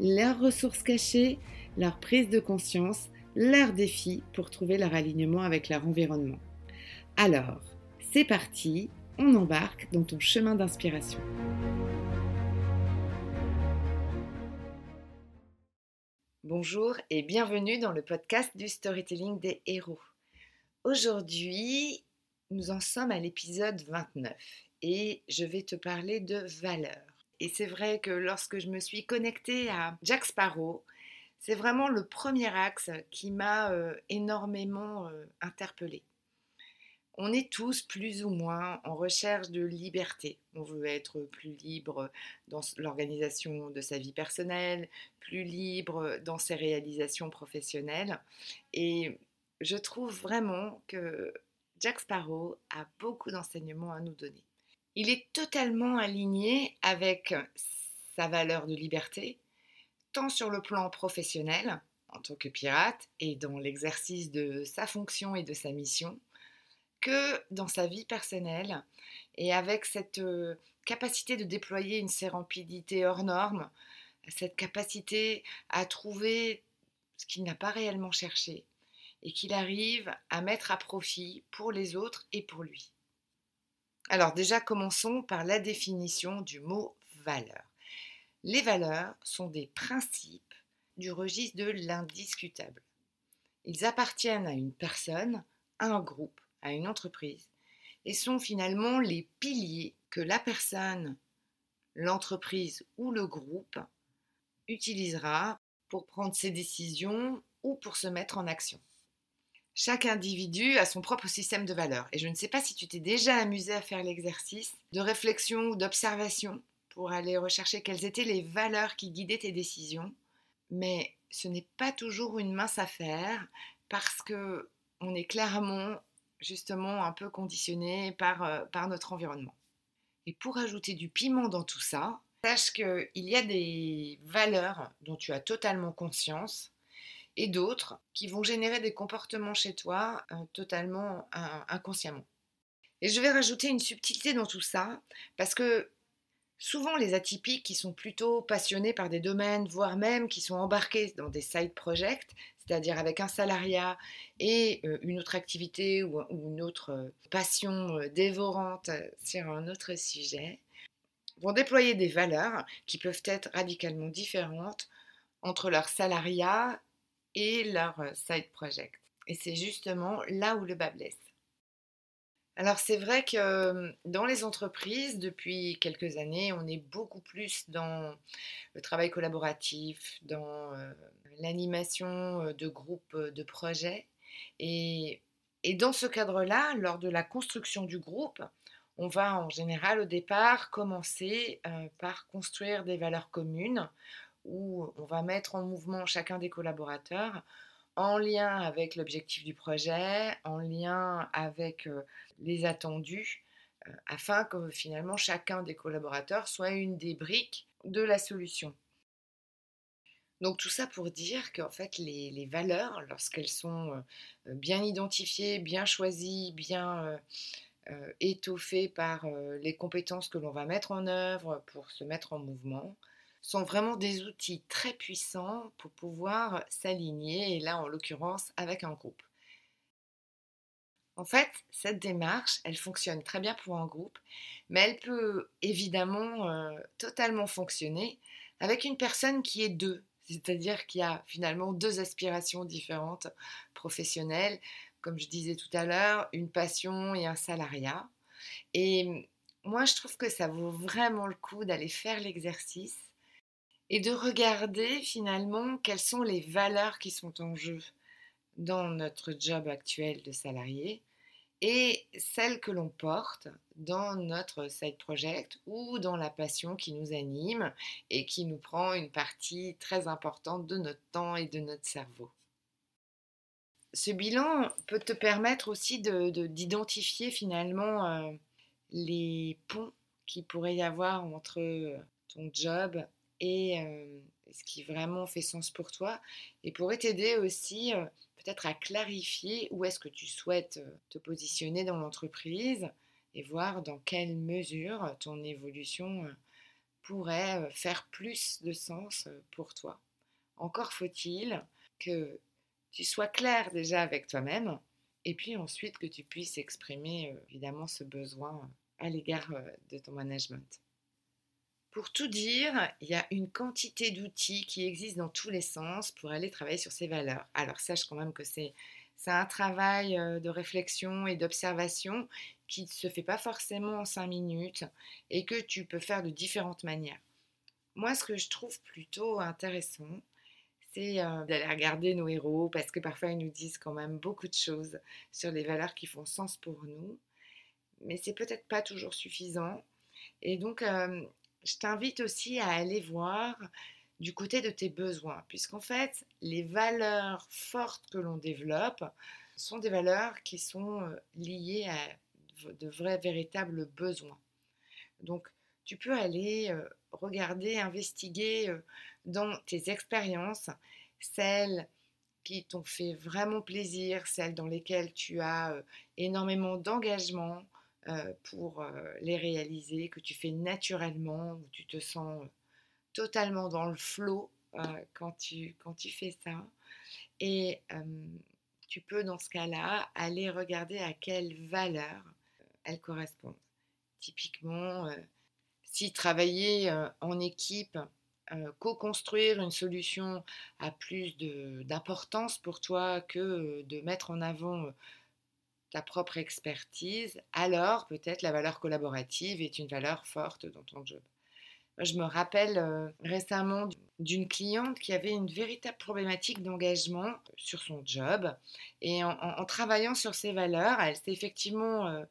leurs ressources cachées, leur prise de conscience, leurs défis pour trouver leur alignement avec leur environnement. Alors, c'est parti, on embarque dans ton chemin d'inspiration. Bonjour et bienvenue dans le podcast du storytelling des héros. Aujourd'hui, nous en sommes à l'épisode 29 et je vais te parler de valeurs. Et c'est vrai que lorsque je me suis connectée à Jack Sparrow, c'est vraiment le premier axe qui m'a euh, énormément euh, interpellée. On est tous plus ou moins en recherche de liberté. On veut être plus libre dans l'organisation de sa vie personnelle, plus libre dans ses réalisations professionnelles. Et je trouve vraiment que Jack Sparrow a beaucoup d'enseignements à nous donner il est totalement aligné avec sa valeur de liberté, tant sur le plan professionnel, en tant que pirate, et dans l'exercice de sa fonction et de sa mission, que dans sa vie personnelle, et avec cette euh, capacité de déployer une sérempidité hors norme, cette capacité à trouver ce qu'il n'a pas réellement cherché, et qu'il arrive à mettre à profit pour les autres et pour lui. Alors déjà, commençons par la définition du mot valeur. Les valeurs sont des principes du registre de l'indiscutable. Ils appartiennent à une personne, à un groupe, à une entreprise, et sont finalement les piliers que la personne, l'entreprise ou le groupe utilisera pour prendre ses décisions ou pour se mettre en action. Chaque individu a son propre système de valeurs. Et je ne sais pas si tu t'es déjà amusé à faire l'exercice de réflexion ou d'observation pour aller rechercher quelles étaient les valeurs qui guidaient tes décisions. Mais ce n'est pas toujours une mince affaire parce que on est clairement justement un peu conditionné par, euh, par notre environnement. Et pour ajouter du piment dans tout ça, sache qu'il y a des valeurs dont tu as totalement conscience et d'autres qui vont générer des comportements chez toi euh, totalement inconsciemment. Et je vais rajouter une subtilité dans tout ça, parce que souvent les atypiques qui sont plutôt passionnés par des domaines, voire même qui sont embarqués dans des side projects, c'est-à-dire avec un salariat et euh, une autre activité ou, une autre euh, passion dévorante sur un autre sujet, vont déployer des valeurs qui peuvent être radicalement différentes entre leur salariat et leur euh, side project. Et c'est justement là où le bas blesse. Alors c'est vrai que euh, dans les entreprises, depuis quelques années, on est beaucoup plus dans le travail collaboratif, dans euh, l'animation de groupes de projets. Et, et dans ce cadre-là, lors de la construction du groupe, on va en général au départ commencer par construire des valeurs communes où on va mettre en mouvement chacun des collaborateurs en lien avec l'objectif du projet, en lien avec euh, les attendus, euh, afin que finalement chacun des collaborateurs soit une des briques de la solution. Donc tout ça pour dire qu'en fait les, valeurs, lorsqu'elles sont euh, bien identifiées, bien choisies, bien étoffées par les compétences que l'on va mettre en œuvre pour se mettre en mouvement, sont vraiment des outils très puissants pour pouvoir s'aligner, et là en l'occurrence avec un groupe. En fait, cette démarche, elle fonctionne très bien pour un groupe, mais elle peut évidemment euh, totalement fonctionner avec une personne qui est deux, c'est-à-dire qui a finalement deux aspirations différentes professionnelles, comme je disais tout à l'heure, une passion et un salariat. Et moi, je trouve que ça vaut vraiment le coup d'aller faire l'exercice et de regarder finalement quelles sont les valeurs qui sont en jeu dans notre job actuel de salarié et celle que l'on porte dans notre side project ou dans la passion qui nous anime et qui nous prend une partie très importante de notre temps et de notre cerveau. Ce bilan peut te permettre aussi d'identifier finalement euh, les ponts qui pourrait y avoir entre ton job et ce qui vraiment fait sens pour toi et pourrait t'aider aussi peut-être à clarifier où est-ce que tu souhaites te positionner dans l'entreprise et voir dans quelle mesure ton évolution pourrait faire plus de sens pour toi. Encore faut-il que tu sois clair déjà avec toi-même et puis ensuite que tu puisses exprimer évidemment ce besoin à l'égard de ton management. Pour tout dire, il y a une quantité d'outils qui existent dans tous les sens pour aller travailler sur ces valeurs. Alors sache quand même que c'est un travail de réflexion et d'observation qui ne se fait pas forcément en cinq minutes et que tu peux faire de différentes manières. Moi, ce que je trouve plutôt intéressant, c'est d'aller regarder nos héros parce que parfois ils nous disent quand même beaucoup de choses sur les valeurs qui font sens pour nous, mais c'est peut-être pas toujours suffisant. Et donc, je t'invite aussi à aller voir du côté de tes besoins, puisqu'en fait, les valeurs fortes que l'on développe sont des valeurs qui sont euh, liées à de vrais, véritables besoins. Donc, tu peux aller euh, regarder, investiguer euh, dans tes expériences, celles qui t'ont fait vraiment plaisir, celles dans lesquelles tu as énormément d'engagement, pour euh, les réaliser, que tu fais naturellement, où tu te sens euh, totalement dans le flot quand, tu, quand tu fais ça. Et tu peux dans ce cas-là aller regarder à quelle valeur elles correspondent. Typiquement, si travailler en équipe, co-construire une solution a plus d'importance pour toi que de mettre en avant ta propre expertise, alors peut-être la valeur collaborative est une valeur forte dans ton job. Je me rappelle euh, récemment d'une cliente qui avait une véritable problématique d'engagement sur son job. Et en, travaillant sur ses valeurs, elle s'est effectivement euh,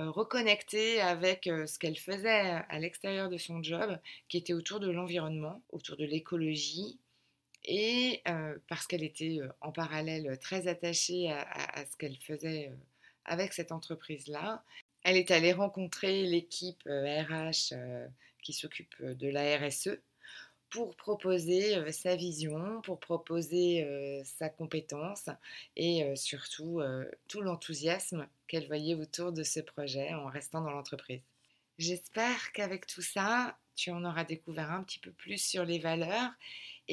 euh, reconnectée avec ce qu'elle faisait à l'extérieur de son job, qui était autour de l'environnement, autour de l'écologie. Et parce qu'elle était en parallèle très attachée à ce qu'elle faisait avec cette entreprise-là. Elle est allée rencontrer l'équipe RH euh, euh, qui s'occupe euh, de la RSE pour proposer sa vision, pour proposer sa compétence et surtout tout l'enthousiasme qu'elle voyait autour de ce projet en restant dans l'entreprise. J'espère qu'avec tout ça, tu en auras découvert un petit peu plus sur les valeurs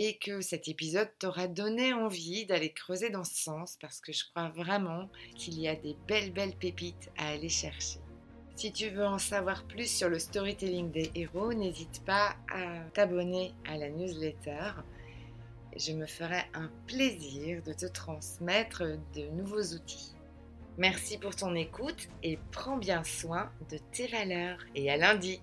et que cet épisode t'aura donné envie d'aller creuser dans ce sens parce que je crois vraiment qu'il y a des belles belles pépites à aller chercher. Si tu veux en savoir plus sur le storytelling des héros, n'hésite pas à t'abonner à la newsletter. Je me ferai un plaisir de te transmettre de nouveaux outils. Merci pour ton écoute et prends bien soin de tes valeurs et à lundi